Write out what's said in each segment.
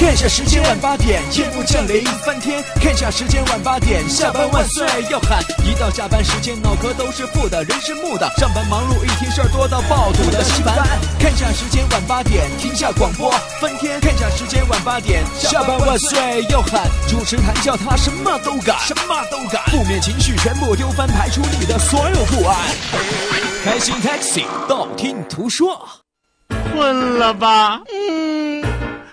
看下时间晚八点，夜幕降临翻天。看下时间晚八点，下班万岁要喊。一到下班时间，脑壳都是负的，人是木的。上班忙碌一天，事儿多到爆肚的稀饭。看下时间晚八点，停下广播翻天。看下时间晚八点，下班万岁要喊。主持谈笑他什么都敢，什么都敢。负面情绪全部丢翻，排除你的所有不安。开心 Taxi，道听途说。困了吧？嗯。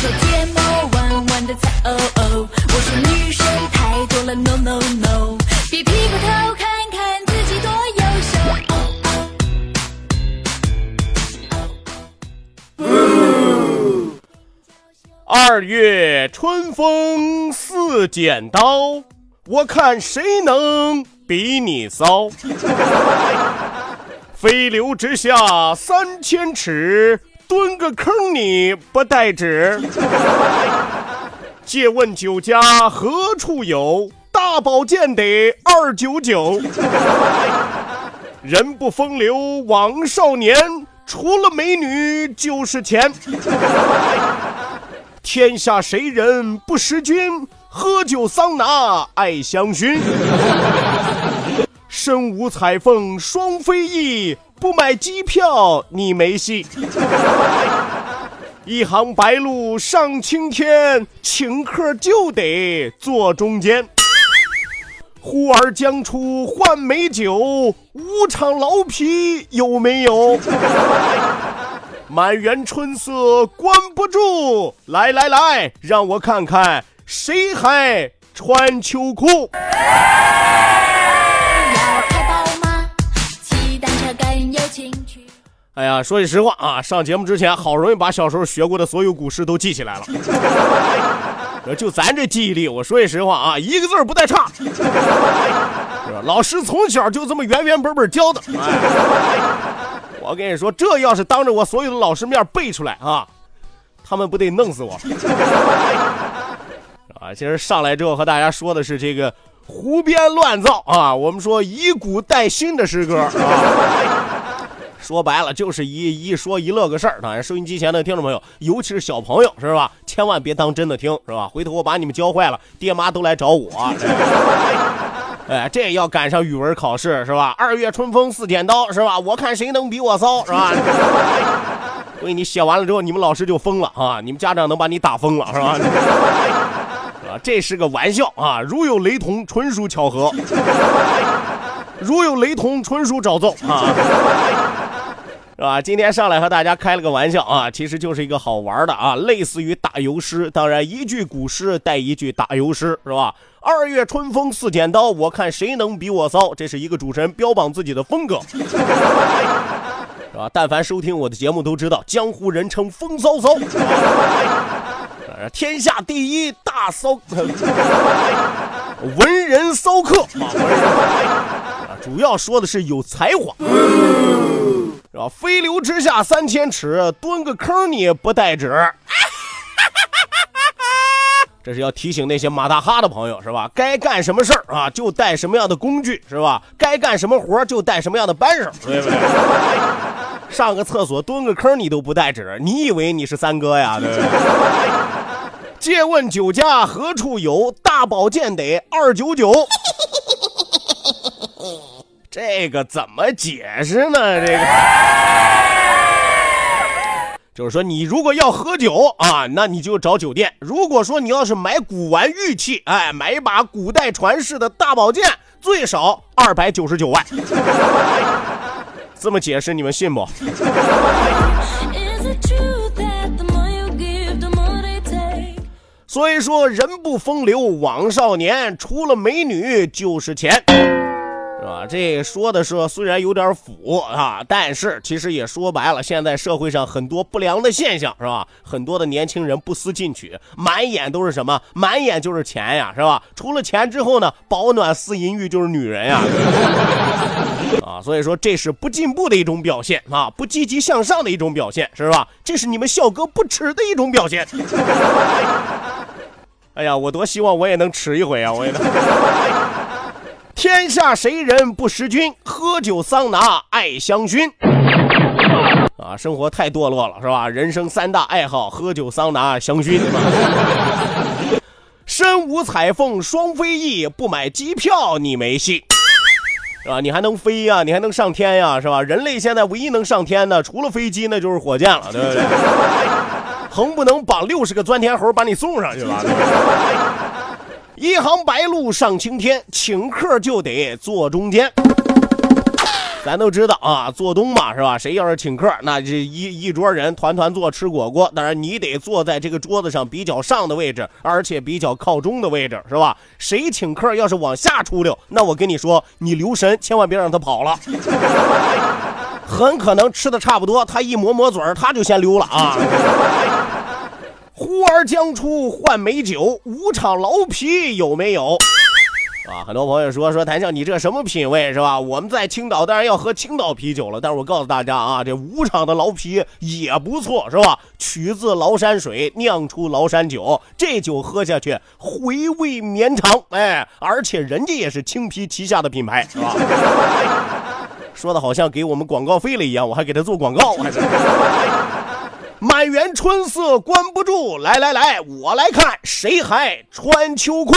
说睫毛弯弯的才哦哦？我说女生太多了，no no no！别劈过头看看自己多优秀。二月春风似剪刀，我看谁能比你骚。飞流直下三千尺，蹲个坑你不带纸。借问酒家何处有？大宝剑得二九九。人不风流枉少年，除了美女就是钱。天下谁人不识君？喝酒桑拿爱香薰。身无彩凤双飞翼，不买机票你没戏。一行白鹭上青天，请客就得坐中间。呼儿将出换美酒，五场老皮有没有？满园春色关不住，来来来，让我看看谁还穿秋裤。哎呀，说句实话啊，上节目之前好容易把小时候学过的所有古诗都记起来了。就咱这记忆力，我说句实话啊，一个字不带差。老师从小就这么原原本本教的。我跟你说，这要是当着我所有的老师面背出来啊，他们不得弄死我？啊，其实上来之后和大家说的是这个胡编乱造啊，我们说以古代新的诗歌啊。说白了就是一一说一乐个事儿，当然收音机前的听众朋友，尤其是小朋友，是吧？千万别当真的听，是吧？回头我把你们教坏了，爹妈都来找我。哎，这要赶上语文考试，是吧？二月春风似剪刀，是吧？我看谁能比我骚，是吧？所以你写完了之后，你们老师就疯了啊！你们家长能把你打疯了，是吧？啊，这是个玩笑啊！如有雷同，纯属巧合；如有雷同，纯属找揍啊！是吧？今天上来和大家开了个玩笑啊，其实就是一个好玩的啊，类似于打油诗。当然，一句古诗带一句打油诗，是吧？二月春风似剪刀，我看谁能比我骚。这是一个主持人标榜自己的风格，是吧？但凡收听我的节目都知道，江湖人称风骚骚，天下第一大骚，文人骚客啊，主要说的是有才华。吧？飞流直下三千尺，蹲个坑你不带纸。这是要提醒那些马大哈的朋友，是吧？该干什么事儿啊，就带什么样的工具，是吧？该干什么活就带什么样的扳手，对不对？上个厕所蹲个坑你都不带纸，你以为你是三哥呀？对不对？借问酒家何处有？大宝剑得二九九。这个怎么解释呢？这个 就是说，你如果要喝酒啊，那你就找酒店；如果说你要是买古玩玉器，哎，买一把古代传世的大宝剑，最少二百九十九万。这么解释，你们信不？所以说，人不风流枉少年，除了美女就是钱。是吧？这说的是虽然有点腐啊，但是其实也说白了，现在社会上很多不良的现象，是吧？很多的年轻人不思进取，满眼都是什么？满眼就是钱呀，是吧？除了钱之后呢，保暖思淫欲就是女人呀。啊，所以说这是不进步的一种表现啊，不积极向上的一种表现，是吧？这是你们笑哥不耻的一种表现。哎呀，我多希望我也能吃一回啊！我也能。天下谁人不识君？喝酒桑拿爱香薰。啊，生活太堕落了，是吧？人生三大爱好：喝酒、桑拿、香薰。身无彩凤双飞翼，不买机票你没戏。是吧？你还能飞呀？你还能上天呀？是吧？人类现在唯一能上天的，除了飞机，那就是火箭了，对不对？横不能绑六十个钻天猴把你送上去吧？一行白鹭上青天，请客就得坐中间。咱都知道啊，做东嘛是吧？谁要是请客，那这一一桌人团团坐吃果果，当然你得坐在这个桌子上比较上的位置，而且比较靠中的位置，是吧？谁请客要是往下出溜，那我跟你说，你留神，千万别让他跑了，很可能吃的差不多，他一抹抹嘴他就先溜了啊。呼儿将出换美酒，五场老皮有没有？啊，很多朋友说说谭笑，你这什么品味是吧？我们在青岛当然要喝青岛啤酒了，但是我告诉大家啊，这五厂的老啤也不错是吧？取自崂山水，酿出崂山酒，这酒喝下去回味绵长，哎，而且人家也是青啤旗下的品牌，是吧？说的好像给我们广告费了一样，我还给他做广告，还是。满园春色关不住，来来来，我来看谁还穿秋裤。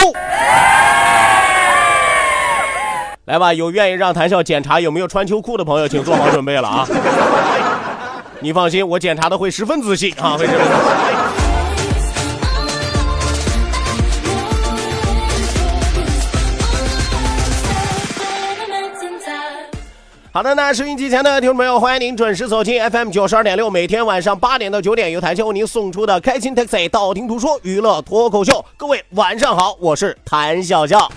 来吧，有愿意让谭笑检查有没有穿秋裤的朋友，请做好准备了啊！你放心，我检查的会十分仔细啊，会十分仔细。好的，那收音机前的听众朋友，欢迎您准时走进 FM 九十二点六，每天晚上八点到九点，由谭笑为您送出的开心 Taxi 道听途说娱乐脱口秀。各位晚上好，我是谭笑笑。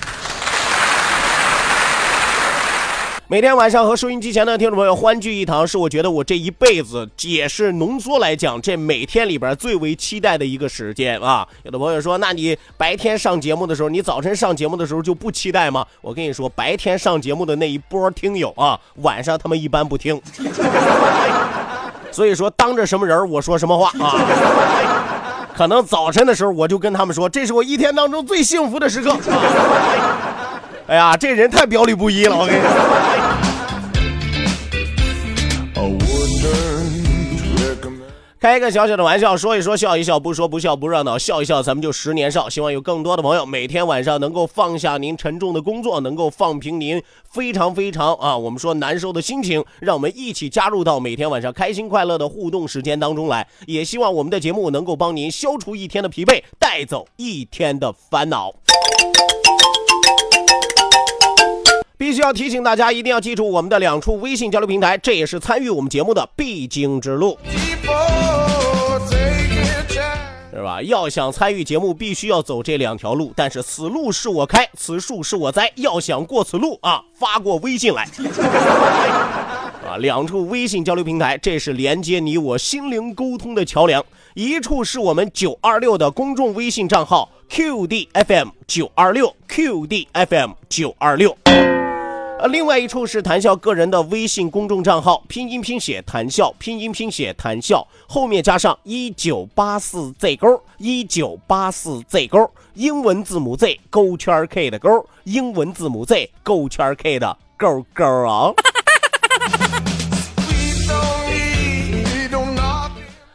每天晚上和收音机前的听众朋友欢聚一堂，是我觉得我这一辈子也是浓缩来讲，这每天里边最为期待的一个时间啊。有的朋友说，那你白天上节目的时候，你早晨上节目的时候就不期待吗？我跟你说，白天上节目的那一波听友啊，晚上他们一般不听。所以说，当着什么人我说什么话啊？可能早晨的时候我就跟他们说，这是我一天当中最幸福的时刻。哎呀，这人太表里不一了，我跟你说。开一个小小的玩笑，说一说笑一笑，不说不笑不热闹，笑一笑咱们就十年少。希望有更多的朋友每天晚上能够放下您沉重的工作，能够放平您非常非常啊，我们说难受的心情，让我们一起加入到每天晚上开心快乐的互动时间当中来。也希望我们的节目能够帮您消除一天的疲惫，带走一天的烦恼。必须要提醒大家，一定要记住我们的两处微信交流平台，这也是参与我们节目的必经之路，是吧？要想参与节目，必须要走这两条路，但是此路是我开，此树是我栽。要想过此路啊，发过微信来 啊！两处微信交流平台，这是连接你我心灵沟通的桥梁。一处是我们九二六的公众微信账号 QDFM 九二六 QDFM 九二六。呃，另外一处是谈笑个人的微信公众账号，拼音拼写谈笑，拼音拼写谈笑，后面加上一九八四 Z 勾，一九八四 Z 勾，英文字母 Z 勾圈 K 的勾，英文字母 Z 勾圈 K 的勾勾啊。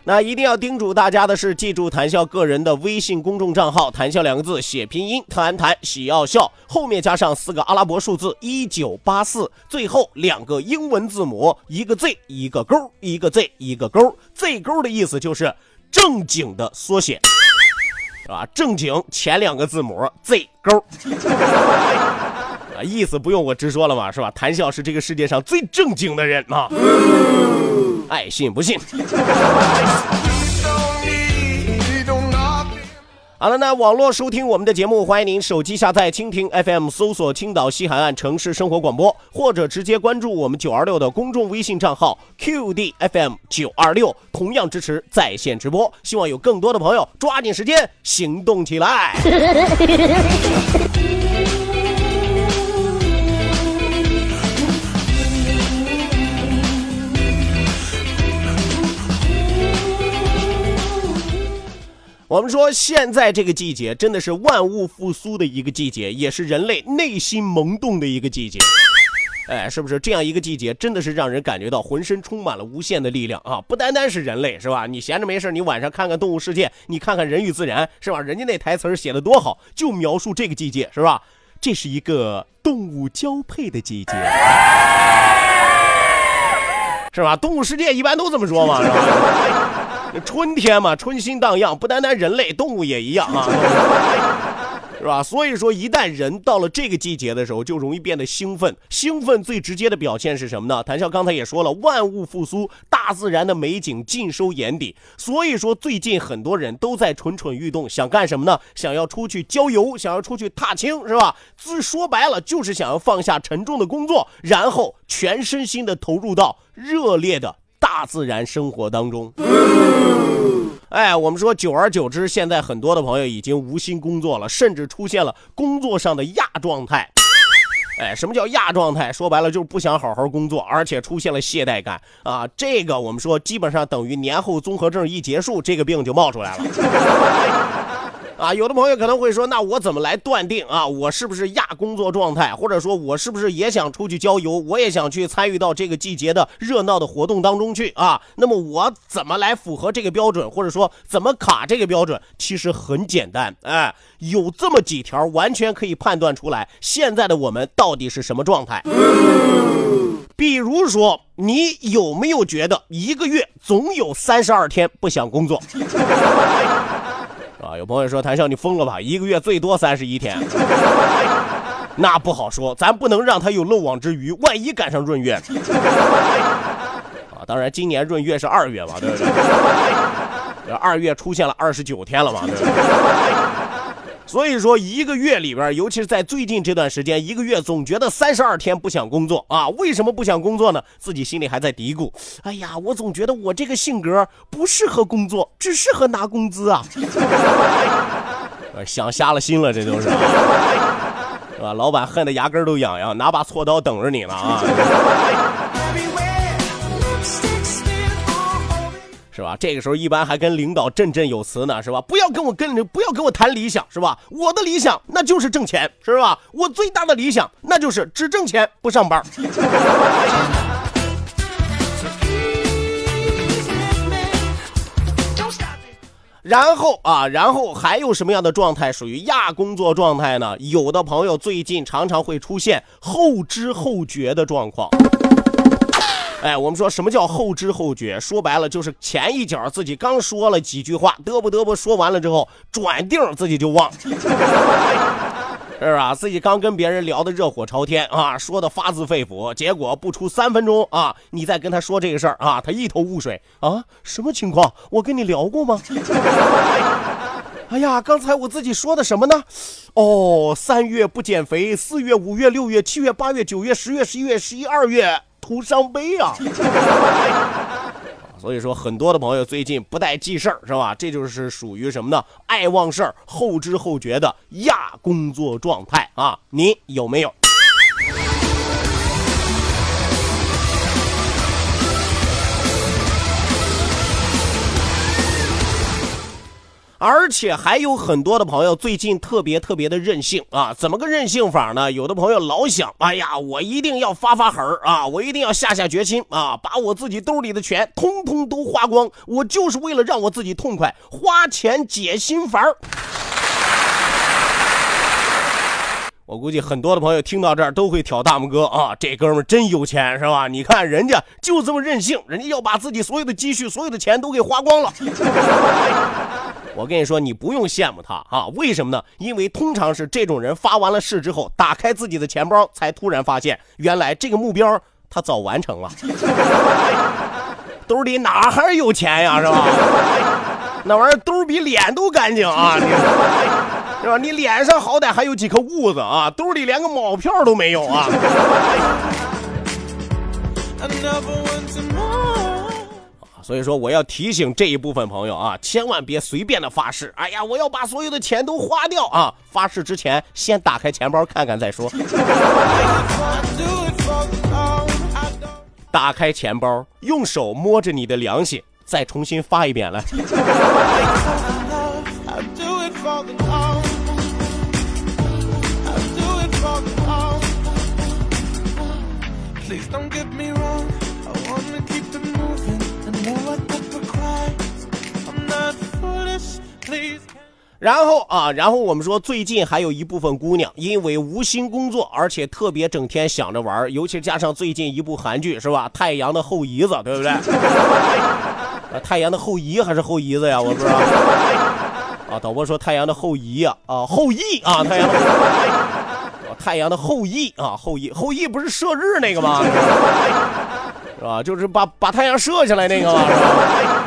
那一定要叮嘱大家的是，记住谈笑个人的微信公众账号“谈笑”两个字写拼音，谈谈喜要笑，后面加上四个阿拉伯数字一九八四，最后两个英文字母，一个 Z 一个勾，一个 Z 一个勾，Z 勾的意思就是正经的缩写，是吧？正经前两个字母 Z 勾，啊，意思不用我直说了嘛，是吧？谈笑是这个世界上最正经的人嘛。爱信不信。好了，那网络收听我们的节目，欢迎您手机下载蜻蜓 FM，搜索青岛西海岸城市生活广播，或者直接关注我们九二六的公众微信账号 QDFM 九二六，同样支持在线直播。希望有更多的朋友抓紧时间行动起来。我们说，现在这个季节真的是万物复苏的一个季节，也是人类内心萌动的一个季节。哎，是不是这样一个季节，真的是让人感觉到浑身充满了无限的力量啊！不单单是人类，是吧？你闲着没事，你晚上看看《动物世界》，你看看《人与自然》，是吧？人家那台词写的多好，就描述这个季节，是吧？这是一个动物交配的季节，是吧？《动物世界》一般都这么说嘛，是吧？春天嘛，春心荡漾，不单单人类，动物也一样啊，是吧？所以说，一旦人到了这个季节的时候，就容易变得兴奋。兴奋最直接的表现是什么呢？谭笑刚才也说了，万物复苏，大自然的美景尽收眼底。所以说，最近很多人都在蠢蠢欲动，想干什么呢？想要出去郊游，想要出去踏青，是吧？自说白了，就是想要放下沉重的工作，然后全身心的投入到热烈的。大自然生活当中，哎，我们说，久而久之，现在很多的朋友已经无心工作了，甚至出现了工作上的亚状态。哎，什么叫亚状态？说白了就是不想好好工作，而且出现了懈怠感啊。这个我们说，基本上等于年后综合症一结束，这个病就冒出来了。啊，有的朋友可能会说，那我怎么来断定啊？我是不是亚工作状态，或者说我是不是也想出去郊游？我也想去参与到这个季节的热闹的活动当中去啊？那么我怎么来符合这个标准，或者说怎么卡这个标准？其实很简单，哎，有这么几条，完全可以判断出来现在的我们到底是什么状态。比如说，你有没有觉得一个月总有三十二天不想工作？有朋友说谭笑你疯了吧？一个月最多三十一天，那不好说，咱不能让他有漏网之鱼，万一赶上闰月。啊，当然今年闰月是二月嘛，对不对？二月出现了二十九天了嘛，对不对？所以说，一个月里边，尤其是在最近这段时间，一个月总觉得三十二天不想工作啊。为什么不想工作呢？自己心里还在嘀咕：哎呀，我总觉得我这个性格不适合工作，只适合拿工资啊。想瞎了心了，这都是，是吧？老板恨得牙根都痒痒，拿把锉刀等着你呢啊。是吧？这个时候一般还跟领导振振有词呢，是吧？不要跟我跟不要跟我谈理想，是吧？我的理想那就是挣钱，是吧？我最大的理想那就是只挣钱不上班。然后啊，然后还有什么样的状态属于亚工作状态呢？有的朋友最近常常会出现后知后觉的状况。哎，我们说什么叫后知后觉？说白了就是前一脚自己刚说了几句话，嘚不嘚不说完了之后，转腚自己就忘，是吧？自己刚跟别人聊的热火朝天啊，说的发自肺腑，结果不出三分钟啊，你再跟他说这个事儿啊，他一头雾水啊，什么情况？我跟你聊过吗？哎呀，刚才我自己说的什么呢？哦，三月不减肥，四月、五月、六月、七月、八月、九月、十月、十一月、十一二月。徒伤悲啊！所以说，很多的朋友最近不带记事儿，是吧？这就是属于什么呢？爱忘事儿、后知后觉的亚工作状态啊！你有没有？而且还有很多的朋友最近特别特别的任性啊！怎么个任性法呢？有的朋友老想，哎呀，我一定要发发狠啊！我一定要下下决心啊！把我自己兜里的钱通通都花光，我就是为了让我自己痛快，花钱解心烦。我估计很多的朋友听到这儿都会挑大拇哥啊！这哥们儿真有钱是吧？你看人家就这么任性，人家要把自己所有的积蓄、所有的钱都给花光了。我跟你说，你不用羡慕他啊！为什么呢？因为通常是这种人发完了誓之后，打开自己的钱包，才突然发现，原来这个目标他早完成了，兜里哪还有钱呀？是吧？那玩意儿兜比脸都干净啊，你是吧？你脸上好歹还有几颗痦子啊，兜里连个毛票都没有啊。所以说，我要提醒这一部分朋友啊，千万别随便的发誓。哎呀，我要把所有的钱都花掉啊！发誓之前，先打开钱包看看再说。打开钱包，用手摸着你的良心，再重新发一遍来。Please don't give 然后啊，然后我们说，最近还有一部分姑娘因为无心工作，而且特别整天想着玩，尤其加上最近一部韩剧是吧，《太阳的后裔子》，对不对？啊，太阳的后裔还是后裔子呀？我不知道。啊，导播说太阳的后裔呀，啊，后裔啊，太阳的，太阳的后裔啊，后裔，后裔不是射日那个吗？是吧？就是把把太阳射下来那个吗？是吧？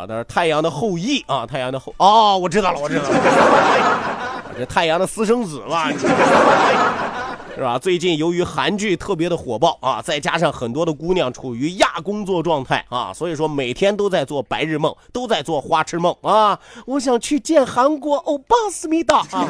啊，那是太阳的后裔啊，太阳的后哦，我知道了，我知道了，这太阳的私生子嘛，是吧？最近由于韩剧特别的火爆啊，再加上很多的姑娘处于亚工作状态啊，所以说每天都在做白日梦，都在做花痴梦啊。我想去见韩国欧巴思密达啊。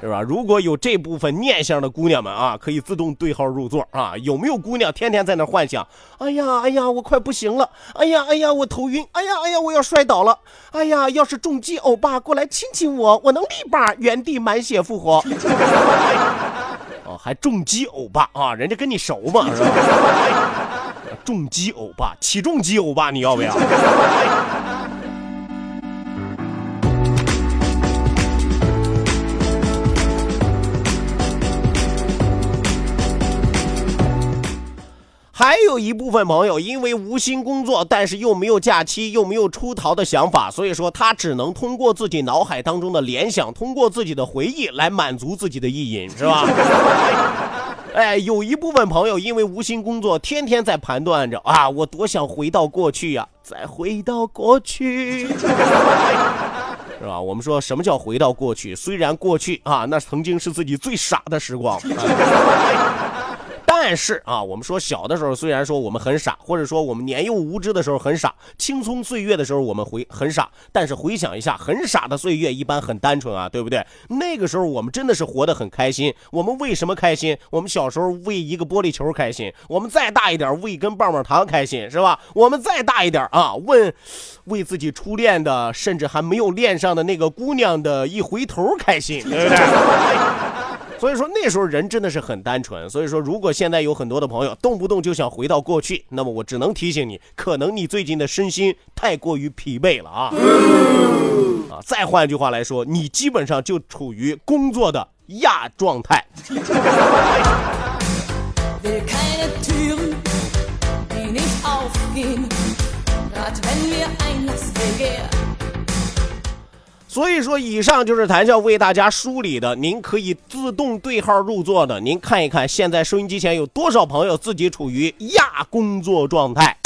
是吧？如果有这部分念想的姑娘们啊，可以自动对号入座啊。有没有姑娘天天在那幻想？哎呀，哎呀，我快不行了！哎呀，哎呀，我头晕！哎呀，哎呀，我要摔倒了！哎呀，要是重击欧巴过来亲亲我，我能立马原地满血复活。哦，还重击欧巴啊？人家跟你熟嘛，是吧？重击欧巴，起重机欧巴，你要不要？有一部分朋友因为无心工作，但是又没有假期，又没有出逃的想法，所以说他只能通过自己脑海当中的联想，通过自己的回忆来满足自己的意淫，是吧？哎，有一部分朋友因为无心工作，天天在盘算着啊，我多想回到过去呀，再回到过去，是吧？我们说什么叫回到过去？虽然过去啊，那曾经是自己最傻的时光。但是啊，我们说小的时候，虽然说我们很傻，或者说我们年幼无知的时候很傻，青葱岁月的时候我们回很傻，但是回想一下，很傻的岁月一般很单纯啊，对不对？那个时候我们真的是活得很开心。我们为什么开心？我们小时候为一个玻璃球开心，我们再大一点为一根棒棒糖开心，是吧？我们再大一点啊，问为自己初恋的，甚至还没有恋上的那个姑娘的一回头开心，对不对？所以说那时候人真的是很单纯。所以说，如果现在有很多的朋友动不动就想回到过去，那么我只能提醒你，可能你最近的身心太过于疲惫了啊！啊，再换句话来说，你基本上就处于工作的亚状态。所以说，以上就是谭笑为大家梳理的，您可以自动对号入座的。您看一看，现在收音机前有多少朋友自己处于亚工作状态？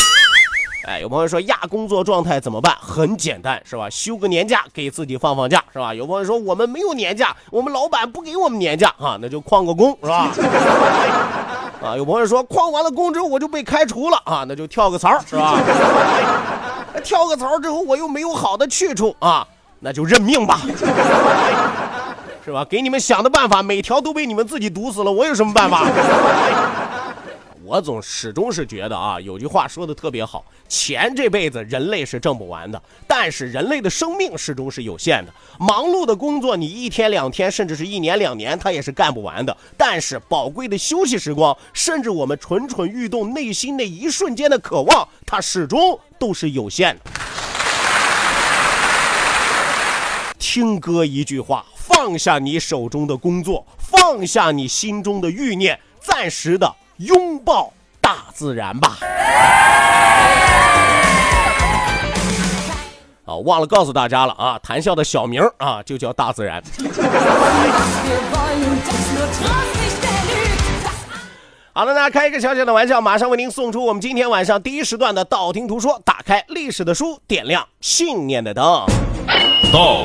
哎，有朋友说亚工作状态怎么办？很简单，是吧？休个年假给自己放放假，是吧？有朋友说我们没有年假，我们老板不给我们年假啊，那就旷个工，是吧？啊，有朋友说旷完了工之后我就被开除了啊，那就跳个槽，是吧？跳个槽之后我又没有好的去处啊。那就认命吧，是吧？给你们想的办法，每条都被你们自己堵死了，我有什么办法？我总始终是觉得啊，有句话说的特别好，钱这辈子人类是挣不完的，但是人类的生命始终是有限的。忙碌的工作，你一天两天，甚至是一年两年，它也是干不完的。但是宝贵的休息时光，甚至我们蠢蠢欲动内心那一瞬间的渴望，它始终都是有限的。听哥一句话，放下你手中的工作，放下你心中的欲念，暂时的拥抱大自然吧。啊，忘了告诉大家了啊，谈笑的小名啊就叫大自然。好了，那开一个小小的玩笑，马上为您送出我们今天晚上第一时段的道听途说。打开历史的书，点亮信念的灯。道，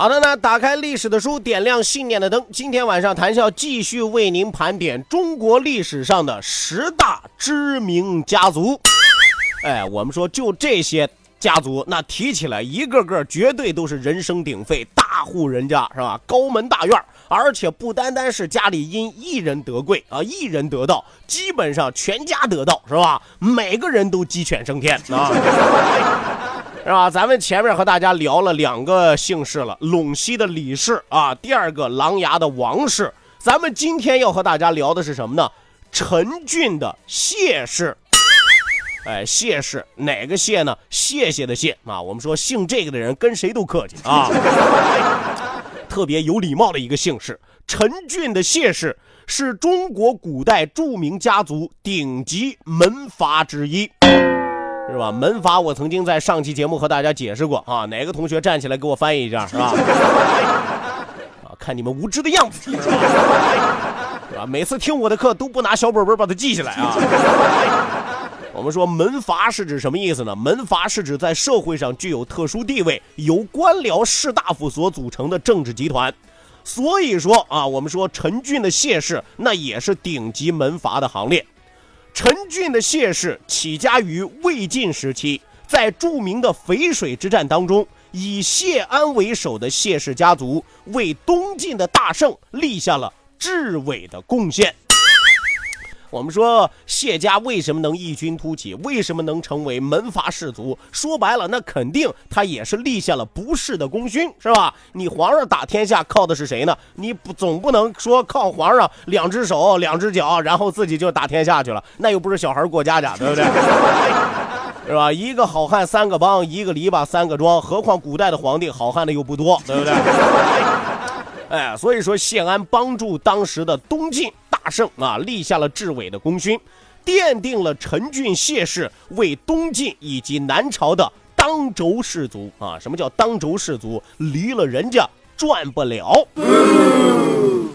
好的呢，打开历史的书，点亮信念的灯。今天晚上谈笑继续为您盘点中国历史上的十大知名家族。哎，我们说就这些家族，那提起来一个个绝对都是人声鼎沸，大户人家是吧？高门大院，而且不单单是家里因一人得贵啊，一人得道，基本上全家得道是吧？每个人都鸡犬升天啊。是吧？咱们前面和大家聊了两个姓氏了，陇西的李氏啊，第二个琅琊的王氏。咱们今天要和大家聊的是什么呢？陈俊的谢氏。哎，谢氏哪个谢呢？谢谢的谢啊。我们说姓这个的人跟谁都客气啊，特别有礼貌的一个姓氏。陈俊的谢氏是中国古代著名家族顶级门阀之一。是吧？门阀，我曾经在上期节目和大家解释过啊。哪个同学站起来给我翻译一下，是吧？啊，看你们无知的样子，是吧？每次听我的课都不拿小本本把它记下来啊。我们说门阀是指什么意思呢？门阀是指在社会上具有特殊地位、由官僚士大夫所组成的政治集团。所以说啊，我们说陈俊的谢氏那也是顶级门阀的行列。陈俊的谢氏起家于魏晋时期，在著名的淝水之战当中，以谢安为首的谢氏家族为东晋的大胜立下了至伟的贡献。我们说谢家为什么能异军突起？为什么能成为门阀士族？说白了，那肯定他也是立下了不世的功勋，是吧？你皇上打天下靠的是谁呢？你不总不能说靠皇上两只手两只脚，然后自己就打天下去了？那又不是小孩过家家，对不对？是吧？一个好汉三个帮，一个篱笆三个桩，何况古代的皇帝好汉的又不多，对不对？哎，所以说谢安帮助当时的东晋。大圣啊，立下了至伟的功勋，奠定了陈俊谢氏为东晋以及南朝的当轴氏族啊。什么叫当轴氏族？离了人家转不了。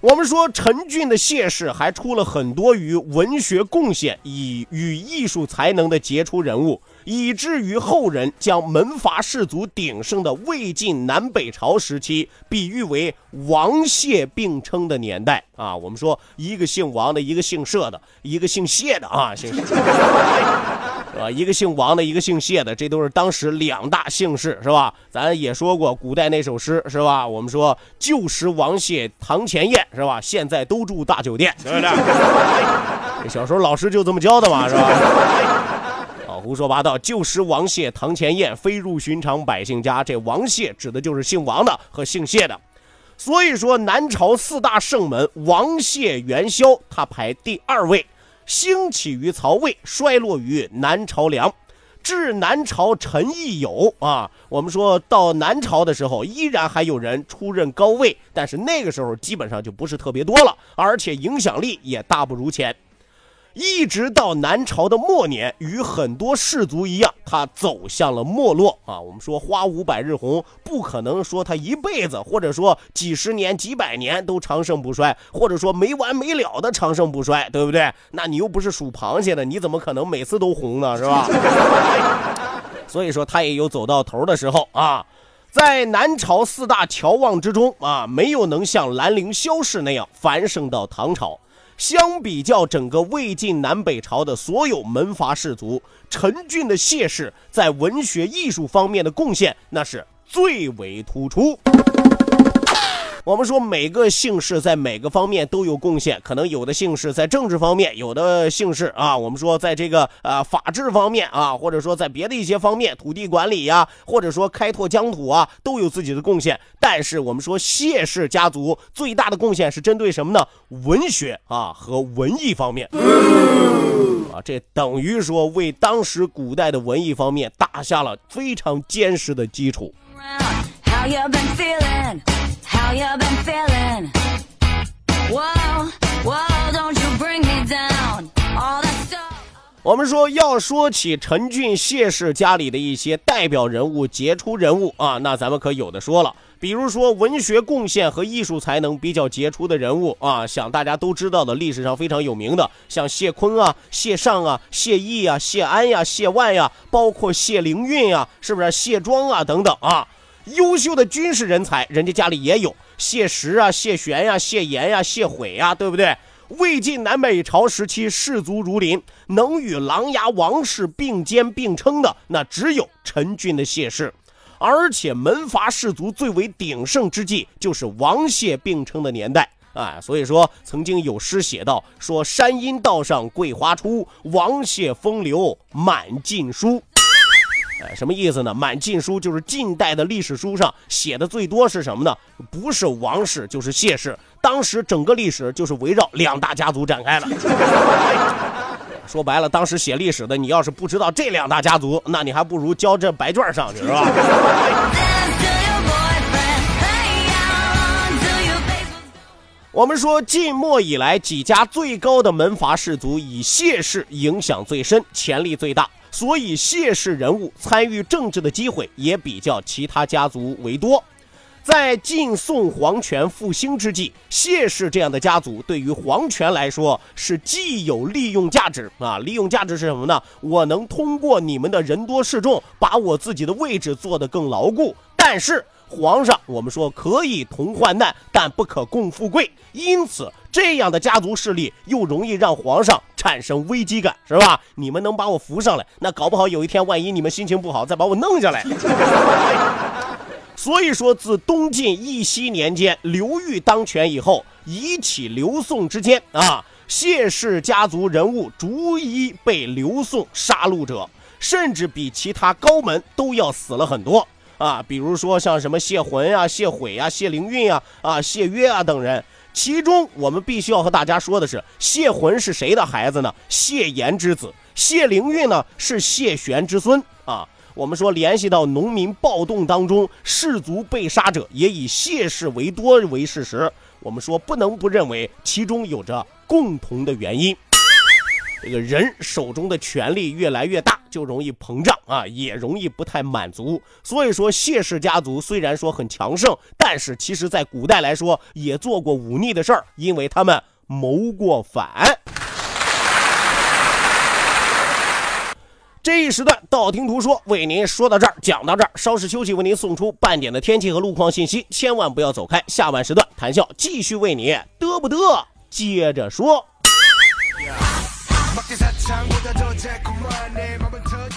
我们说陈俊的谢氏还出了很多与文学贡献以与艺术才能的杰出人物。以至于后人将门阀士族鼎盛的魏晋南北朝时期比喻为王谢并称的年代 啊！我们说一个姓王的，一个姓社的，一个姓谢的啊，姓谢是吧？一个姓王的，一个姓谢的，这都是当时两大姓氏，是吧？咱也说过古代那首诗，是吧？我们说旧时王谢堂前燕，是吧？现在都住大酒店，对不对？小时候老师就这么教的嘛，是吧？胡说八道！旧时王谢堂前燕，飞入寻常百姓家。这王谢指的就是姓王的和姓谢的。所以说，南朝四大圣门，王谢元宵，他排第二位。兴起于曹魏，衰落于南朝梁。至南朝陈毅有啊，我们说到南朝的时候，依然还有人出任高位，但是那个时候基本上就不是特别多了，而且影响力也大不如前。一直到南朝的末年，与很多氏族一样，他走向了没落啊。我们说花无百日红，不可能说他一辈子，或者说几十年、几百年都长盛不衰，或者说没完没了的长盛不衰，对不对？那你又不是属螃蟹的，你怎么可能每次都红呢？是吧？所以说他也有走到头的时候啊。在南朝四大乔望之中啊，没有能像兰陵萧氏那样繁盛到唐朝。相比较整个魏晋南北朝的所有门阀士族，陈俊的谢氏在文学艺术方面的贡献那是最为突出。我们说每个姓氏在每个方面都有贡献，可能有的姓氏在政治方面，有的姓氏啊，我们说在这个呃法治方面啊，或者说在别的一些方面，土地管理呀，或者说开拓疆土啊，都有自己的贡献。但是我们说谢氏家族最大的贡献是针对什么呢？文学啊和文艺方面啊，这等于说为当时古代的文艺方面打下了非常坚实的基础。How you been feeling? How you been feeling? Whoa, whoa, don't you bring me down. All that stuff. 我们说要说起陈俊谢氏家里的一些代表人物、杰出人物啊，那咱们可有的说了。比如说文学贡献和艺术才能比较杰出的人物啊，想大家都知道的历史上非常有名的，像谢坤啊、谢尚啊、谢毅啊、谢安呀、谢万呀，包括谢灵运啊，是不是谢庄啊等等啊？优秀的军事人才，人家家里也有谢石啊、谢玄呀、谢岩呀、谢悔呀，对不对？魏晋南北朝时期，士族如林，能与琅琊王氏并肩并称的，那只有陈俊的谢氏。而且门阀士族最为鼎盛之际，就是王谢并称的年代。啊，所以说曾经有诗写道：“说山阴道上桂花出，王谢风流满晋书。”哎，什么意思呢？满晋书就是近代的历史书上写的最多是什么呢？不是王氏就是谢氏。当时整个历史就是围绕两大家族展开的。说白了，当时写历史的，你要是不知道这两大家族，那你还不如交这白卷上去，是吧？我们说，晋末以来几家最高的门阀士族，以谢氏影响最深，潜力最大，所以谢氏人物参与政治的机会也比较其他家族为多。在晋宋皇权复兴之际，谢氏这样的家族对于皇权来说是既有利用价值啊，利用价值是什么呢？我能通过你们的人多势众，把我自己的位置做得更牢固。但是皇上，我们说可以同患难，但不可共富贵。因此，这样的家族势力又容易让皇上产生危机感，是吧？你们能把我扶上来，那搞不好有一天，万一你们心情不好，再把我弄下来。所以说，自东晋义熙年间刘裕当权以后，以起刘宋之间啊，谢氏家族人物逐一被刘宋杀戮者，甚至比其他高门都要死了很多啊。比如说像什么谢浑啊、谢悔啊、谢灵运啊、啊谢约啊等人。其中我们必须要和大家说的是，谢浑是谁的孩子呢？谢岩之子。谢灵运呢是谢玄之孙啊。我们说，联系到农民暴动当中，士族被杀者也以谢氏为多为事实。我们说，不能不认为其中有着共同的原因。这个人手中的权力越来越大，就容易膨胀啊，也容易不太满足。所以说，谢氏家族虽然说很强盛，但是其实在古代来说，也做过忤逆的事儿，因为他们谋过反。这一时段道听途说为您说到这儿，讲到这儿，稍事休息，为您送出半点的天气和路况信息，千万不要走开。下半时段谈笑继续为你嘚不嘚，接着说。기 사창보다 더 달콤한 내 맘은 터